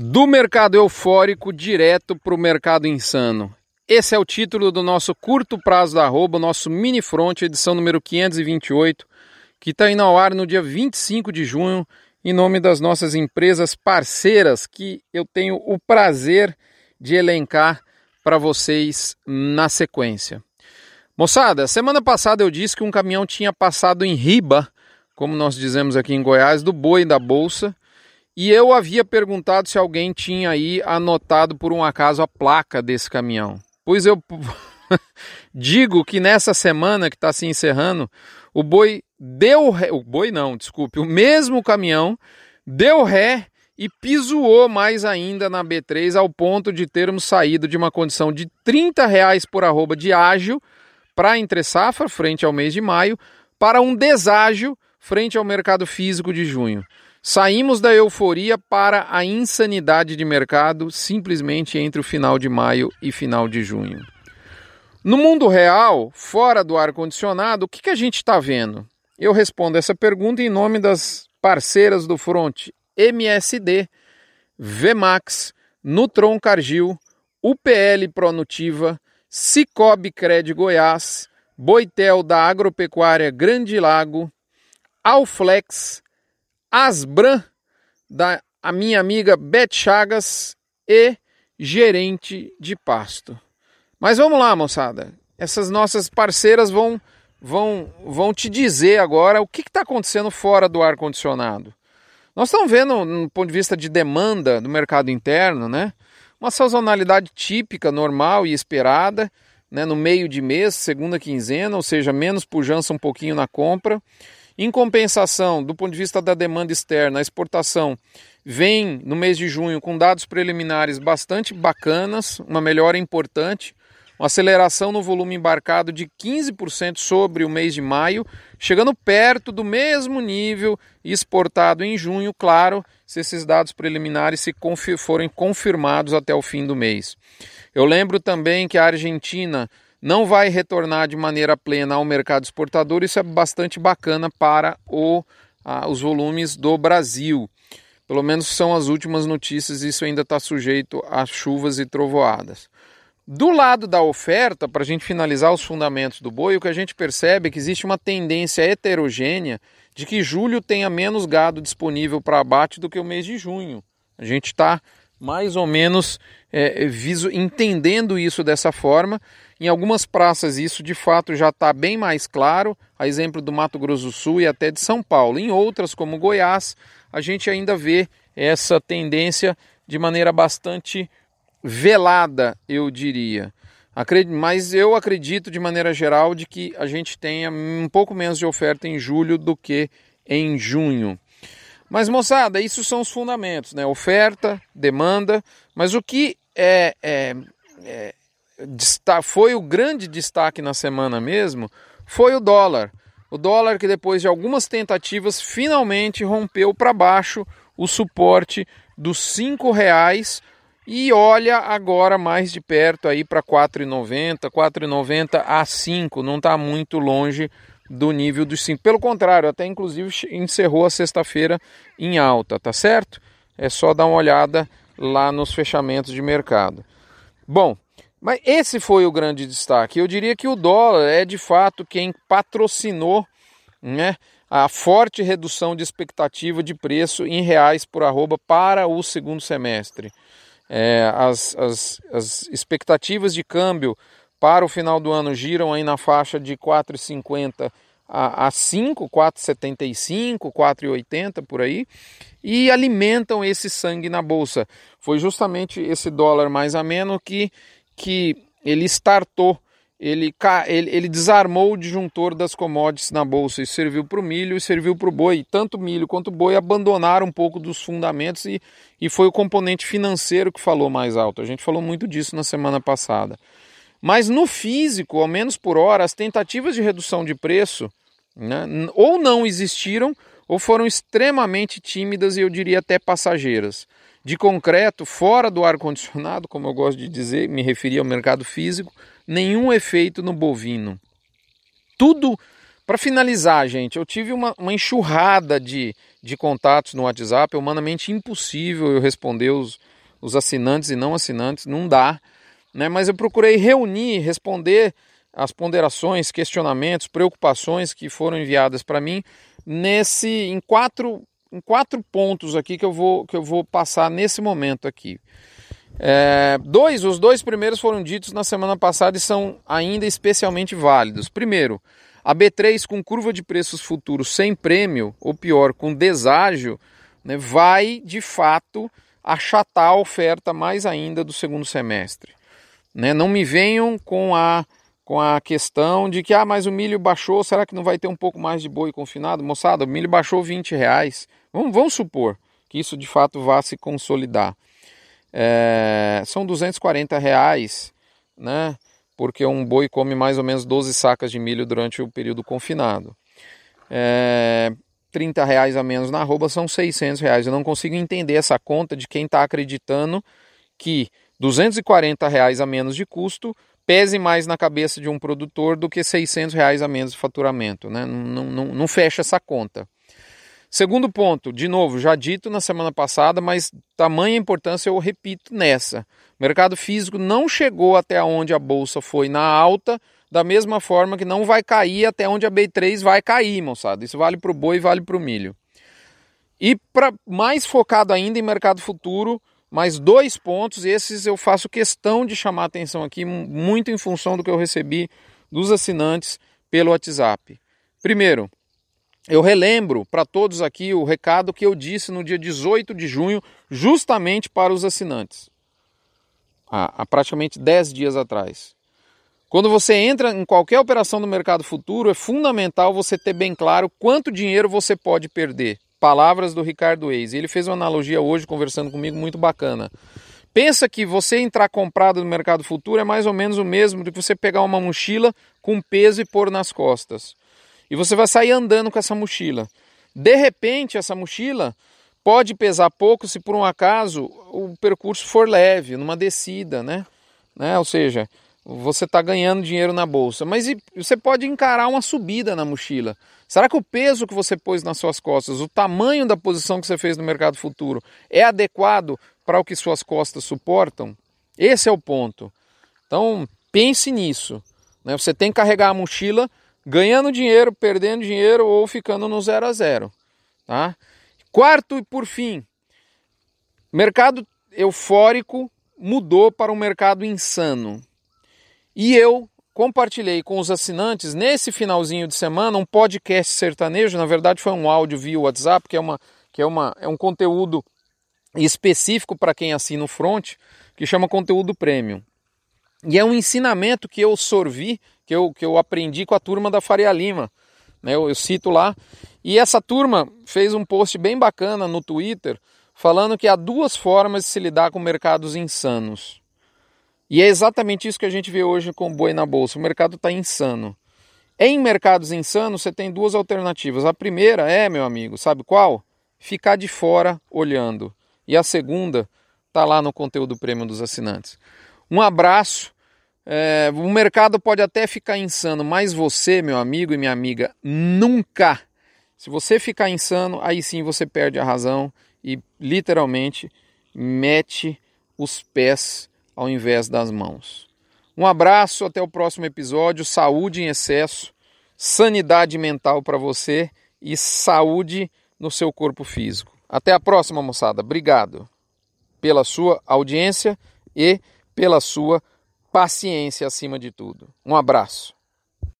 Do mercado eufórico direto para o mercado insano. Esse é o título do nosso curto prazo da arroba, nosso mini front, edição número 528, que está indo ao ar no dia 25 de junho, em nome das nossas empresas parceiras, que eu tenho o prazer de elencar para vocês na sequência. Moçada, semana passada eu disse que um caminhão tinha passado em riba, como nós dizemos aqui em Goiás, do boi da bolsa e eu havia perguntado se alguém tinha aí anotado por um acaso a placa desse caminhão. Pois eu digo que nessa semana que está se encerrando, o boi deu ré, o boi não, desculpe, o mesmo caminhão deu ré e pisoou mais ainda na B3 ao ponto de termos saído de uma condição de 30 reais por arroba de ágil para entre safra frente ao mês de maio para um deságio frente ao mercado físico de junho. Saímos da euforia para a insanidade de mercado simplesmente entre o final de maio e final de junho. No mundo real, fora do ar-condicionado, o que, que a gente está vendo? Eu respondo essa pergunta em nome das parceiras do Front MSD, Vmax, Nutron Cargill, UPL Pronutiva, Cicobi Cred Goiás, Boitel da Agropecuária Grande Lago, Alflex, Asbran, da a minha amiga Beth Chagas e gerente de pasto. Mas vamos lá, moçada. Essas nossas parceiras vão vão vão te dizer agora o que está acontecendo fora do ar condicionado. Nós estamos vendo, no ponto de vista de demanda do mercado interno, né, uma sazonalidade típica, normal e esperada, né, no meio de mês, segunda quinzena, ou seja, menos pujança um pouquinho na compra. Em compensação, do ponto de vista da demanda externa, a exportação vem no mês de junho com dados preliminares bastante bacanas, uma melhora importante, uma aceleração no volume embarcado de 15% sobre o mês de maio, chegando perto do mesmo nível exportado em junho, claro, se esses dados preliminares se forem confirmados até o fim do mês. Eu lembro também que a Argentina não vai retornar de maneira plena ao mercado exportador, isso é bastante bacana para o, os volumes do Brasil. Pelo menos são as últimas notícias, isso ainda está sujeito a chuvas e trovoadas. Do lado da oferta, para a gente finalizar os fundamentos do boi, o que a gente percebe é que existe uma tendência heterogênea de que julho tenha menos gado disponível para abate do que o mês de junho. A gente está mais ou menos é, viso, entendendo isso dessa forma. Em algumas praças isso de fato já está bem mais claro, a exemplo do Mato Grosso do Sul e até de São Paulo. Em outras, como Goiás, a gente ainda vê essa tendência de maneira bastante velada, eu diria. Mas eu acredito de maneira geral de que a gente tenha um pouco menos de oferta em julho do que em junho. Mas moçada, isso são os fundamentos, né? Oferta, demanda, mas o que é, é, é foi o grande destaque na semana mesmo foi o dólar. O dólar que depois de algumas tentativas finalmente rompeu para baixo o suporte dos cinco reais e olha agora mais de perto aí para 4,90, 4,90 a 5, não está muito longe do nível dos 5. Pelo contrário, até inclusive encerrou a sexta-feira em alta, tá certo? É só dar uma olhada lá nos fechamentos de mercado. Bom, mas esse foi o grande destaque. Eu diria que o dólar é de fato quem patrocinou né, a forte redução de expectativa de preço em reais por arroba para o segundo semestre. É, as, as, as expectativas de câmbio para o final do ano giram aí na faixa de 4,50 a, a 5, 4,75, 4,80 por aí, e alimentam esse sangue na bolsa. Foi justamente esse dólar mais ameno que, que ele startou, ele, ele, ele desarmou o disjuntor das commodities na bolsa e serviu para o milho e serviu para o boi. Tanto milho quanto boi abandonaram um pouco dos fundamentos e, e foi o componente financeiro que falou mais alto. A gente falou muito disso na semana passada. Mas no físico, ao menos por hora, as tentativas de redução de preço né, ou não existiram ou foram extremamente tímidas e eu diria até passageiras. De concreto, fora do ar-condicionado, como eu gosto de dizer, me referia ao mercado físico, nenhum efeito no bovino. Tudo Para finalizar, gente, eu tive uma, uma enxurrada de, de contatos no WhatsApp, humanamente impossível eu responder os, os assinantes e não assinantes, não dá. Né? Mas eu procurei reunir, responder as ponderações, questionamentos, preocupações que foram enviadas para mim nesse em quatro, em quatro pontos aqui que eu vou, que eu vou passar nesse momento aqui. É, dois, os dois primeiros foram ditos na semana passada e são ainda especialmente válidos. Primeiro, a B3 com curva de preços futuros sem prêmio, ou pior, com deságio, né, vai de fato achatar a oferta mais ainda do segundo semestre. Né? Não me venham com a, com a questão de que ah, mas o milho baixou, será que não vai ter um pouco mais de boi confinado? Moçada, o milho baixou 20 reais. Vamos, vamos supor que isso de fato vá se consolidar. É, são 240 reais, né? porque um boi come mais ou menos 12 sacas de milho durante o período confinado. É, 30 reais a menos na arroba são 600 reais. Eu não consigo entender essa conta de quem está acreditando que 240 reais a menos de custo pese mais na cabeça de um produtor do que 600 reais a menos de faturamento. Né? Não, não, não fecha essa conta. Segundo ponto, de novo, já dito na semana passada, mas tamanha importância eu repito nessa. O mercado físico não chegou até onde a bolsa foi na alta, da mesma forma que não vai cair até onde a B3 vai cair, moçada. Isso vale para o boi vale para o milho. E para mais focado ainda em mercado futuro, mais dois pontos, esses eu faço questão de chamar atenção aqui, muito em função do que eu recebi dos assinantes pelo WhatsApp. Primeiro, eu relembro para todos aqui o recado que eu disse no dia 18 de junho, justamente para os assinantes, há, há praticamente 10 dias atrás. Quando você entra em qualquer operação do mercado futuro, é fundamental você ter bem claro quanto dinheiro você pode perder. Palavras do Ricardo Eis. Ele fez uma analogia hoje conversando comigo muito bacana. Pensa que você entrar comprado no mercado futuro é mais ou menos o mesmo do que você pegar uma mochila com peso e pôr nas costas e você vai sair andando com essa mochila. De repente, essa mochila pode pesar pouco se por um acaso o percurso for leve, numa descida, né? né? Ou seja, você está ganhando dinheiro na bolsa, mas você pode encarar uma subida na mochila. Será que o peso que você pôs nas suas costas, o tamanho da posição que você fez no mercado futuro, é adequado para o que suas costas suportam? Esse é o ponto. Então, pense nisso. Né? Você tem que carregar a mochila ganhando dinheiro, perdendo dinheiro ou ficando no zero a zero. Tá? Quarto e por fim, mercado eufórico mudou para um mercado insano. E eu compartilhei com os assinantes nesse finalzinho de semana um podcast sertanejo, na verdade foi um áudio via WhatsApp, que é, uma, que é, uma, é um conteúdo específico para quem assina o Front, que chama conteúdo premium. E é um ensinamento que eu sorvi que eu, que eu aprendi com a turma da Faria Lima. Né? Eu, eu cito lá. E essa turma fez um post bem bacana no Twitter falando que há duas formas de se lidar com mercados insanos. E é exatamente isso que a gente vê hoje com o boi na bolsa. O mercado está insano. Em mercados insanos, você tem duas alternativas. A primeira é, meu amigo, sabe qual? Ficar de fora olhando. E a segunda está lá no conteúdo prêmio dos assinantes. Um abraço é, o mercado pode até ficar insano, mas você, meu amigo e minha amiga, nunca. Se você ficar insano, aí sim você perde a razão e literalmente mete os pés ao invés das mãos. Um abraço, até o próximo episódio. Saúde em excesso, sanidade mental para você e saúde no seu corpo físico. Até a próxima, moçada. Obrigado pela sua audiência e pela sua paciência acima de tudo. Um abraço.